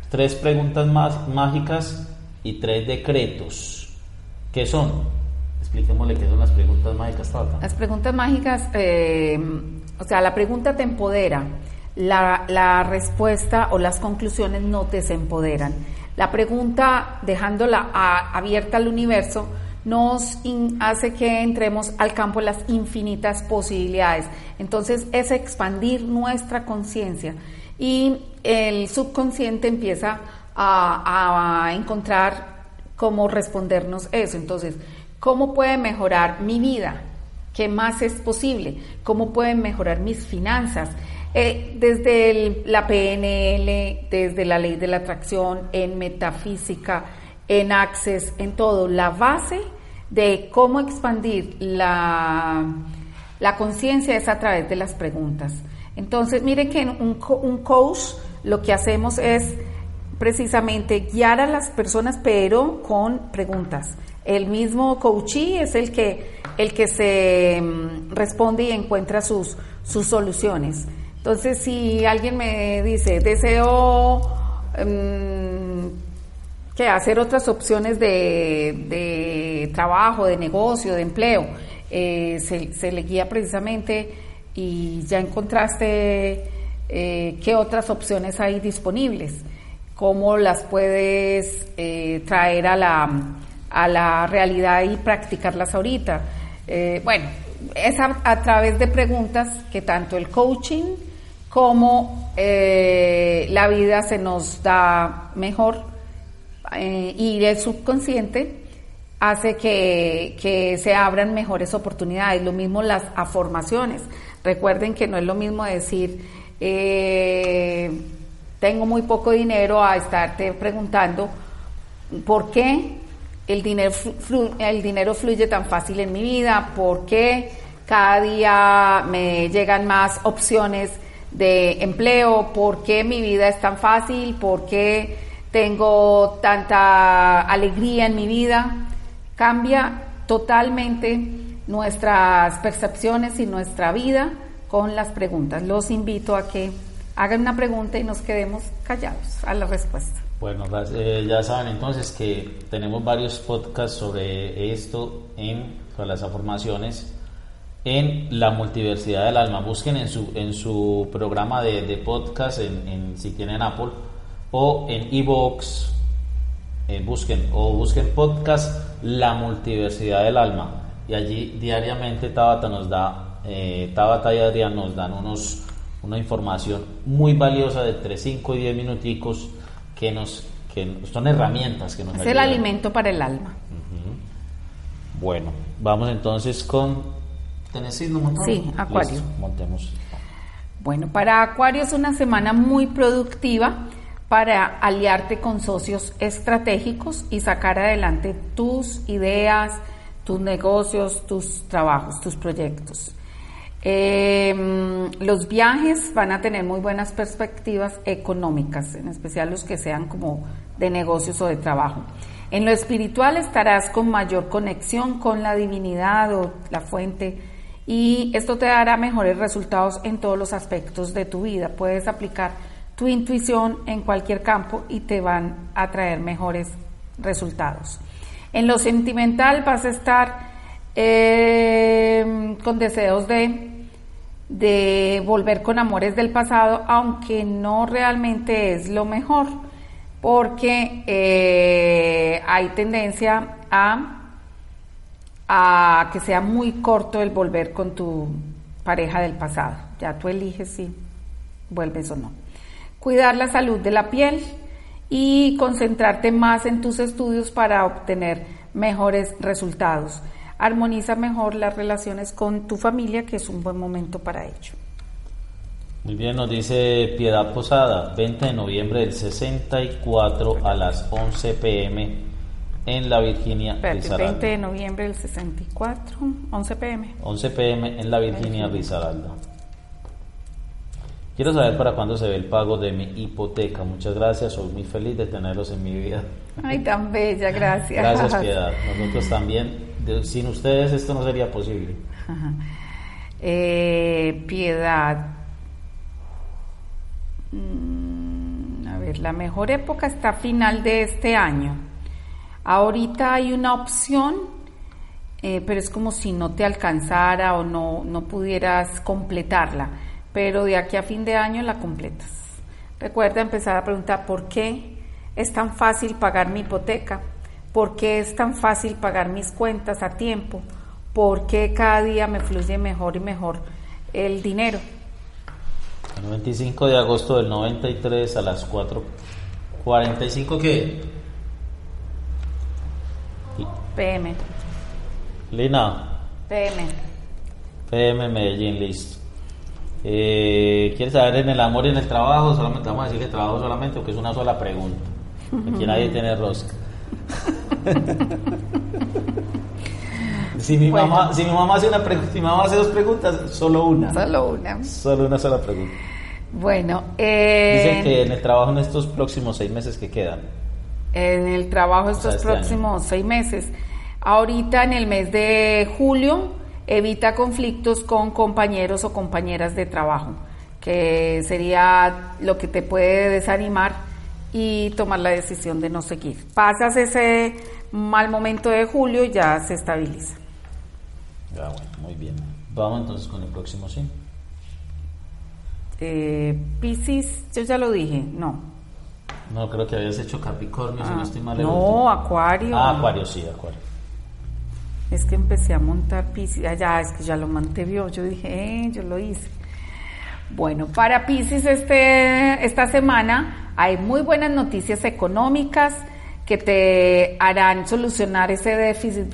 tres preguntas más mágicas y tres decretos. ¿Qué son? Expliquémosle qué son las preguntas mágicas, Tabata. Las preguntas mágicas, eh, o sea, la pregunta te empodera la, respuesta o las conclusiones no te desempoderan. La pregunta, dejándola abierta al universo, nos hace que entremos al campo de las infinitas posibilidades. Entonces es expandir nuestra conciencia y el subconsciente empieza a, a, encontrar cómo respondernos eso. Entonces, ¿cómo puede mejorar mi vida? ¿Qué más es posible? ¿Cómo pueden mejorar mis finanzas? Eh, desde la PNL, desde la ley de la atracción, en metafísica, en Access, en todo, la base de cómo expandir la, la conciencia es a través de las preguntas. Entonces, miren que en un, un coach lo que hacemos es precisamente guiar a las personas, pero con preguntas. El mismo coachee es el que, el que se mm, responde y encuentra sus, sus soluciones. Entonces, si alguien me dice, deseo em, que hacer otras opciones de, trabajo, de negocio, de empleo, eh, se, le guía precisamente y ya encontraste eh, qué otras opciones hay disponibles, cómo las puedes eh, traer a la, a la realidad y practicarlas ahorita. bueno, es a través de preguntas que tanto el coaching, cómo eh, la vida se nos da mejor eh, y el subconsciente hace que, se abran mejores oportunidades. Lo mismo las afirmaciones. Recuerden que no es lo mismo decir, eh, tengo muy poco dinero a estarte preguntando por qué el dinero, fluye tan fácil en mi vida, por qué cada día me llegan más opciones de empleo, por qué mi vida es tan fácil, por qué tengo tanta alegría en mi vida. Cambia totalmente nuestras percepciones y nuestra vida con las preguntas. Los invito a que hagan una pregunta y nos quedemos callados a la respuesta. Bueno, eh, ya saben entonces que tenemos varios podcasts sobre esto en las afirmaciones en la multiversidad del alma. Busquen en su, en su programa de, de podcast, en, si tienen Apple, o en Evox, eh, busquen, o busquen podcast La multiversidad del alma. Y allí diariamente Tabata nos da, eh, Tabata y Adrián nos dan unos, una información muy valiosa de entre 5 y 10 minuticos que nos que son herramientas que nos Es el alimento para el alma. Bueno, vamos entonces con ¿Tenés Sí, Acuario. montemos. Bueno, para Acuario es una semana muy productiva para aliarte con socios estratégicos y sacar adelante tus ideas, tus negocios, tus trabajos, tus proyectos. Em, los viajes van a tener muy buenas perspectivas económicas, en especial los que sean como de negocios o de trabajo. En lo espiritual estarás con mayor conexión con la divinidad o la fuente y esto te dará mejores resultados en todos los aspectos de tu vida. Puedes aplicar tu intuición en cualquier campo y te van a traer mejores resultados. En lo sentimental vas a estar eh, con deseos de, de volver con amores del pasado, aunque no realmente es lo mejor, porque eh, hay tendencia a, a que sea muy corto el volver con tu pareja del pasado. Ya tú eliges si vuelves o no. Cuidar la salud de la piel y concentrarte más en tus estudios para obtener mejores resultados armoniza mejor las relaciones con tu familia, que es un buen momento para ello. Muy bien, nos dice Piedad Posada, 20 de noviembre del 64 a las 11 pm en la Virginia Risaralda. 20 de noviembre del 64, 11 pm. 11 pm en la Virginia Risaralda. Quiero saber para cuándo se ve el pago de mi hipoteca. Muchas gracias, soy muy feliz de tenerlos en mi vida. Ay, tan bella, gracias. Gracias, Piedad. Nosotros también sin ustedes esto no sería posible. Eh, piedad. Mm, a ver, la mejor época está final de este año. Ahorita hay una opción, eh, pero es como si no te alcanzara o no, no pudieras completarla. Pero de aquí a fin de año la completas. Recuerda empezar a preguntar por qué es tan fácil pagar mi hipoteca ¿Por qué es tan fácil pagar mis cuentas a tiempo? ¿Por qué cada día me fluye mejor y mejor el dinero? El 25 de agosto del 93 a las 4.45 ¿qué? PM. Lina. PM. PM Medellín, listo. Eh, ¿Quieres saber en el amor y en el trabajo? Solamente vamos a decir que trabajo solamente o que es una sola pregunta. Aquí nadie tiene rosca. si, mi mamá, si mi mamá hace una si mi mamá hace dos preguntas, solo una. Solo una. Solo una sola pregunta. Bueno, eh, Dicen que en el trabajo en estos próximos seis meses que quedan. En el trabajo estos este próximos seis meses. Ahorita en el mes de julio evita conflictos con compañeros o compañeras de trabajo, que sería lo que te puede desanimar y tomar la decisión de no seguir. Pasas ese mal momento de julio y ya se estabiliza. Ya, bueno, muy bien. Vamos entonces con el próximo sí. Eh, Piscis, yo ya lo dije, no. No, creo que habías hecho Capricornio, si no ah, estoy mal. No, Acuario. Ah, Acuario, sí, Acuario. Es que empecé a montar Piscis, allá ah, es que ya lo mantevió, yo dije, eh, yo lo hice. Bueno, para Piscis este, esta semana hay muy buenas noticias económicas que te harán solucionar ese déficit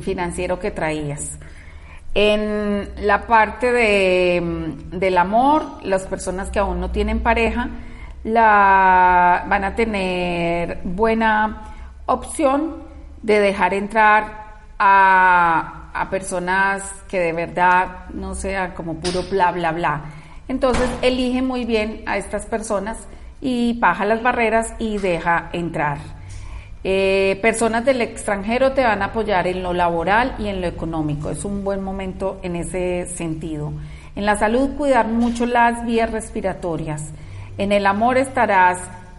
financiero que traías. En la parte de, del amor, las personas que aún no tienen pareja la, van a tener buena opción de dejar entrar a, a personas que de verdad no sean como puro bla, bla, bla. Entonces elige muy bien a estas personas y baja las barreras y deja entrar. Eh, personas del extranjero te van a apoyar en lo laboral y en lo económico. Es un buen momento en ese sentido. En la salud, cuidar mucho las vías respiratorias. En el amor estarás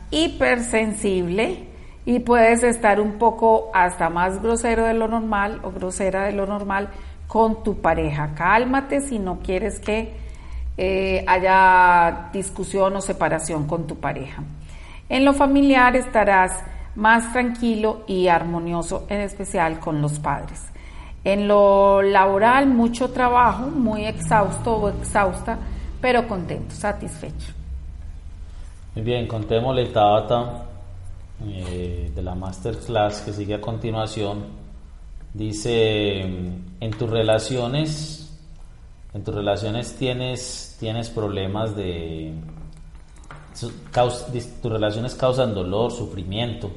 hipersensible y puedes estar un poco hasta más grosero de lo normal o grosera de lo normal con tu pareja. Cálmate si no quieres que eh, haya discusión o separación con tu pareja. En lo familiar estarás más tranquilo y armonioso, en especial con los padres. En lo laboral, mucho trabajo, muy exhausto o exhausta, pero contento, satisfecho. Muy bien, contémosle Tabata eh, de la masterclass que sigue a continuación. Dice, en tus relaciones en tus relaciones tienes, tienes problemas de... tus relaciones causan dolor, sufrimiento.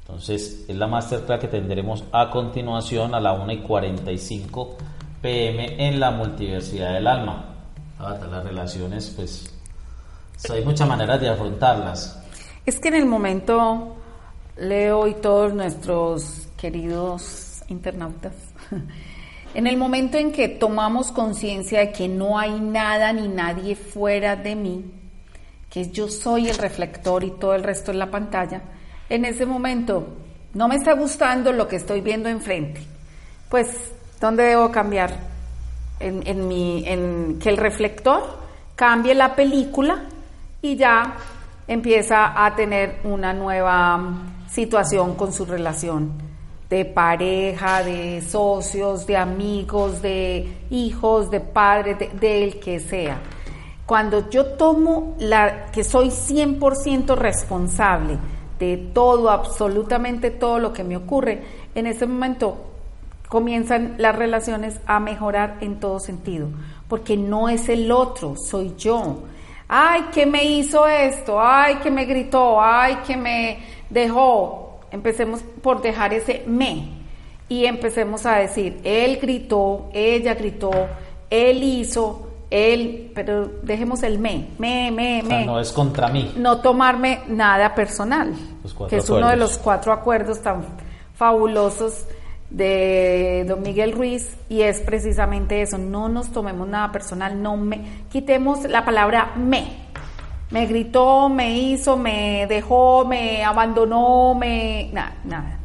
Entonces, es la masterclass que tendremos a continuación a la 1 y 45 pm en la multiversidad del alma. las relaciones, pues, hay muchas maneras de afrontarlas. Es que en el momento, Leo y todos nuestros queridos internautas, En el momento en que tomamos conciencia de que no hay nada ni nadie fuera de mí, que yo soy el reflector y todo el resto es la pantalla, en ese momento no me está gustando lo que estoy viendo enfrente. pues, ¿dónde debo cambiar? En, en, mi, en que el reflector cambie la película y ya empieza a tener una nueva situación con su relación de pareja, de socios, de amigos, de hijos, de padres, de, del que sea. Cuando yo tomo la que soy 100% responsable de todo, absolutamente todo lo que me ocurre, en ese momento comienzan las relaciones a mejorar en todo sentido, porque no es el otro, soy yo. Ay, que me hizo esto, ay, que me gritó, ay, que me dejó. Empecemos por dejar ese me y empecemos a decir, él gritó, ella gritó, él hizo, él, pero dejemos el me, me, me, me. no es contra mí. No tomarme nada personal, que es uno de los cuatro acuerdos tan fabulosos de don Miguel Ruiz y es precisamente eso, no nos tomemos nada personal, no me quitemos la palabra me. Me gritó, me hizo, me dejó, me abandonó, me nada, nada.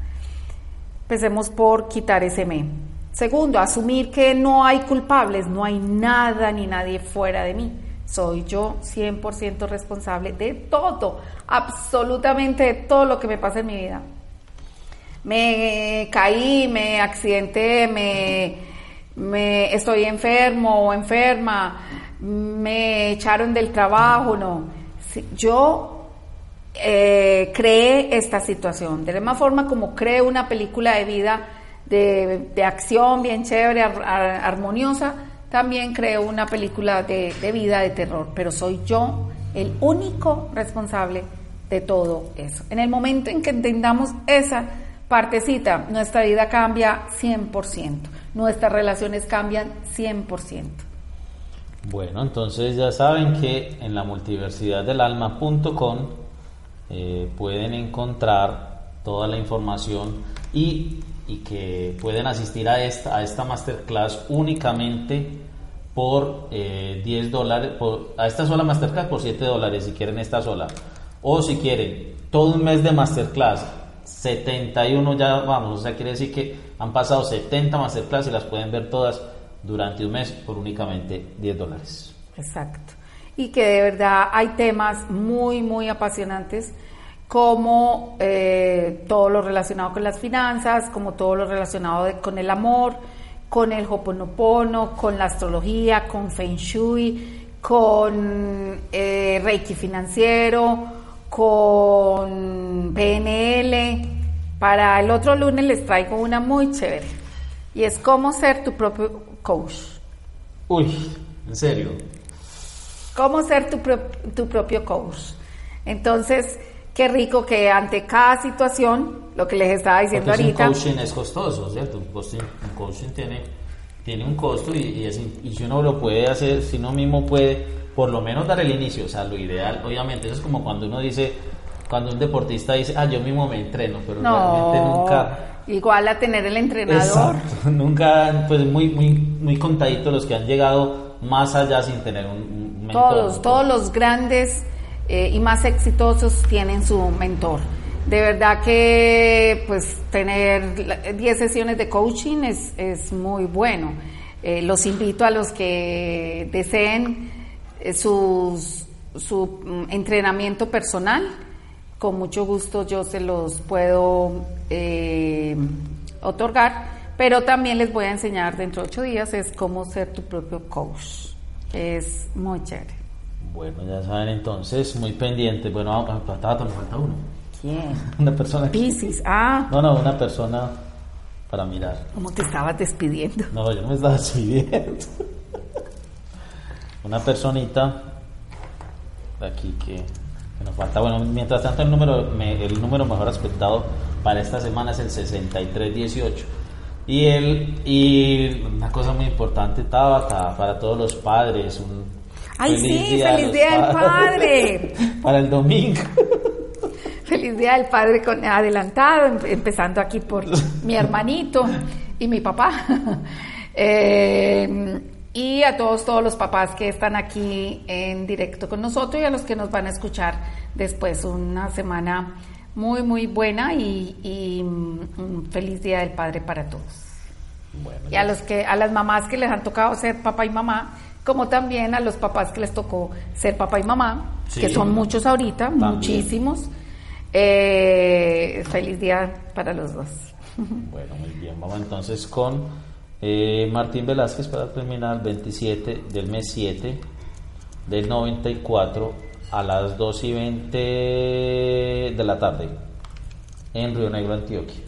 Empecemos por quitar ese me. Segundo, asumir que no hay culpables, no hay nada ni nadie fuera de mí. Soy yo 100% responsable de todo, absolutamente de todo lo que me pasa en mi vida me caí, me accidenté, me, me estoy enfermo o enferma, me echaron del trabajo, no. Yo eh, creé esta situación, de la misma forma como creo una película de vida de, de acción bien chévere, armoniosa, también creo una película de, de vida de terror, pero soy yo el único responsable de todo eso. En el momento en que entendamos esa Partecita, nuestra vida cambia 100%, nuestras relaciones cambian 100%. Bueno, entonces ya saben que en la multiversidad del alma.com eh, pueden encontrar toda la información y, que pueden asistir a esta, a esta masterclass únicamente por 10 eh, dólares, a esta sola masterclass por 7 dólares si quieren esta sola. O si quieren todo un mes de masterclass 71 ya vamos, o sea, quiere decir que han pasado 70 masterclass y las pueden ver todas durante un mes por únicamente 10 dólares. Exacto. Y que de verdad hay temas muy, muy apasionantes como eh, todo lo relacionado con las finanzas, como todo lo relacionado con el amor, con el hoponopono, con la astrología, con Feng Shui, con eh, Reiki financiero, con PNL. Para el otro lunes les traigo una muy chévere y es cómo ser tu propio coach. Uy, ¿en serio? Cómo ser tu, tu propio coach. Entonces, qué rico que ante cada situación, lo que les estaba diciendo ahorita. Un coaching es costoso, ¿cierto? Un coaching, tiene, tiene un costo y, y si uno lo puede hacer, si uno mismo puede por lo menos dar el inicio, o sea, lo ideal, obviamente, eso es como cuando uno dice, cuando un deportista dice, ah, yo mismo me entreno, pero realmente nunca... Igual a tener el entrenador. nunca, pues muy, muy, muy contaditos los que han llegado más allá sin tener un, mentor. Todos, todos los grandes eh, y más exitosos tienen su mentor. De verdad que pues tener 10 sesiones de coaching es, es muy bueno. Eh, los invito a los que deseen eh, su mm, entrenamiento personal. Con mucho gusto yo se los puedo eh, otorgar, pero también les voy a enseñar dentro de ocho días es cómo ser tu propio coach. Es muy chévere. Bueno, ya saben entonces, muy pendiente. Bueno, a me falta uno. ¿Quién? Una persona. Piscis, ah. No, no, una persona para mirar. ¿Cómo te estabas despidiendo? No, yo no me estaba despidiendo una personita de aquí que, nos falta. Bueno, mientras tanto el número, el número mejor aspectado para esta semana es el 6318. Y él, y una cosa muy importante, Tabata, para todos los padres, un ¡Ay, feliz sí! Día ¡Feliz Día del Padre! para el domingo. Feliz Día del Padre con, adelantado, em, empezando aquí por mi hermanito y mi papá. Eh, y a todos, todos los papás que están aquí en directo con nosotros y a los que nos van a escuchar después. Una semana muy, muy buena y, un feliz Día del Padre para todos. y a los que a las mamás que les han tocado ser papá y mamá, como también a los papás que les tocó ser papá y mamá, que son muchos ahorita, muchísimos. Eh, feliz día para los dos. Bueno, muy bien. Vamos entonces con eh, Martín Velázquez para terminar 27 del mes 7 del 94 a las 2 y 20 de la tarde en Río Negro, Antioquia.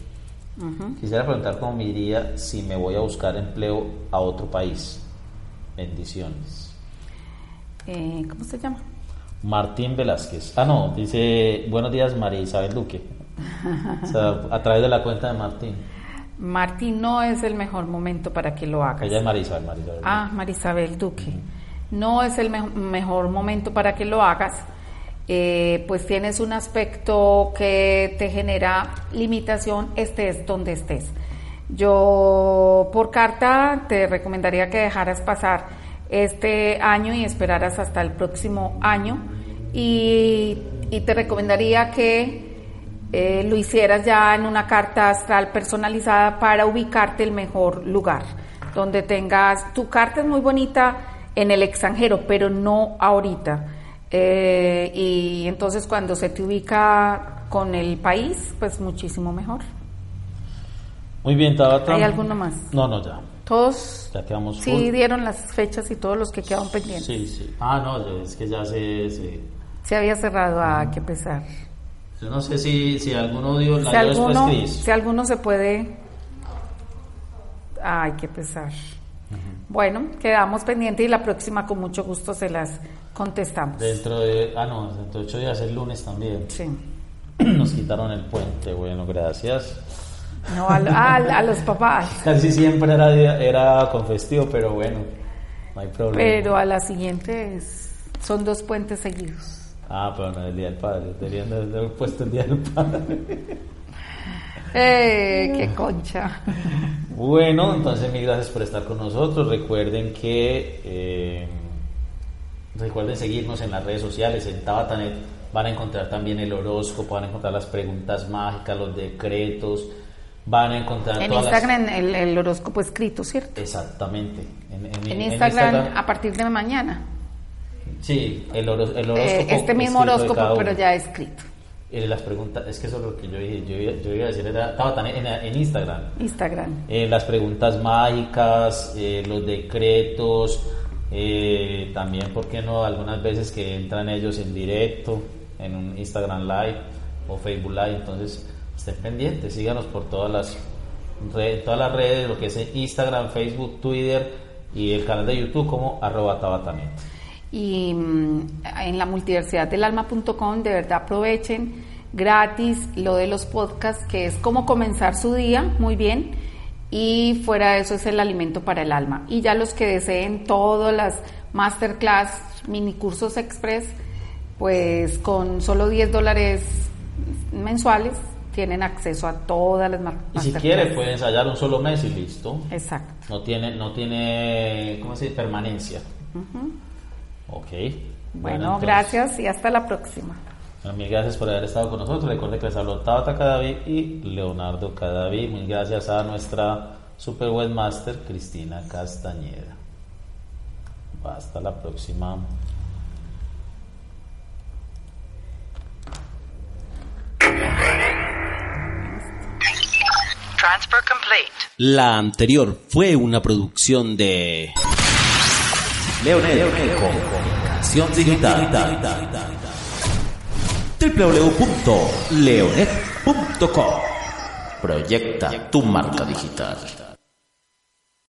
Quisiera preguntar cómo me iría si me voy a buscar empleo a otro país. Bendiciones. Eh, ¿Cómo se llama? Martín Velázquez. Ah, no, dice buenos días María Isabel Duque. o sea, a través de la cuenta de Martín. Martín no es el mejor momento para que lo hagas. Ella es María Isabel, María Isabel. Ah, María Isabel Duque. No es el mejor momento para que lo hagas. Eh, pues tienes un aspecto que te genera limitación, estés donde estés. Yo por carta te recomendaría que dejaras pasar este año y esperaras hasta el próximo año y, te recomendaría que eh, lo hicieras ya en una carta astral personalizada para ubicarte el mejor lugar, donde tengas, tu carta es muy bonita en el extranjero, pero no ahorita. Eh, y entonces cuando se te ubica con el país, pues muchísimo mejor. Muy bien, Tabata. ¿Hay alguno más? No, no, ya. Todos. Ya quedamos. Sí, dieron las fechas y todos los que quedaron pendientes. Sí, sí. Ah, no, es que ya se. Se, había cerrado, a ah, qué pesar. Yo no sé si, si alguno dio la si alguno, Si alguno se puede. Ay, qué pesar. Bueno, quedamos pendientes y la próxima con mucho gusto se las contestamos. Dentro de. Ah, no, dentro de ocho días, el lunes también. Sí. Nos quitaron el puente. Bueno, gracias. No, a, los papás. Casi siempre era, era con festivo, pero bueno, no hay problema. Pero a la siguiente son dos puentes seguidos. Ah, pero no el Día del Padre, deberían haber puesto el Día del Padre. ¡Eh, qué concha! Bueno, entonces mil gracias por estar con nosotros. Recuerden que eh, recuerden seguirnos en las redes sociales, en Tabatanet van a encontrar también el horóscopo, van a encontrar las preguntas mágicas, los decretos, van a encontrar en Instagram el, horóscopo escrito, ¿cierto? Exactamente. En, Instagram, a partir de mañana. Sí, el, el horóscopo. Eh, este mismo horóscopo, pero ya escrito. Eh, las preguntas, es que eso es lo que yo dije, yo, yo iba a decir, estaba tan en, Instagram. Instagram. Eh, las preguntas mágicas, los decretos, también, ¿por qué no? Algunas veces que entran ellos en directo, en un Instagram Live o Facebook Live, entonces estén pendientes, síganos por todas las, redes, todas las redes, lo que es Instagram, Facebook, Twitter y el canal de YouTube como arroba tabatanet. Y mm, en la multiversidad del alma.com, de verdad aprovechen gratis lo de los podcasts, que es como comenzar su día, muy bien, y fuera de eso es el alimento para el alma. Y ya los que deseen todas las masterclass, mini cursos express, pues con solo 10 dólares mensuales tienen acceso a todas las marcas. Y si quiere puede ensayar un solo mes y listo. Exacto. No tiene, no tiene, ¿cómo se dice? Permanencia. Ok. Bueno, gracias y hasta la próxima. mil gracias por haber estado con nosotros. Recuerde que les habló Tabata Cadaví y Leonardo Cadaví. Mil gracias a nuestra super webmaster Cristina Castañeda. Hasta la próxima. Transfer complete. La anterior fue una producción de Leonel, Comunicación Digital. www.leonet.com Proyecta tu marca digital.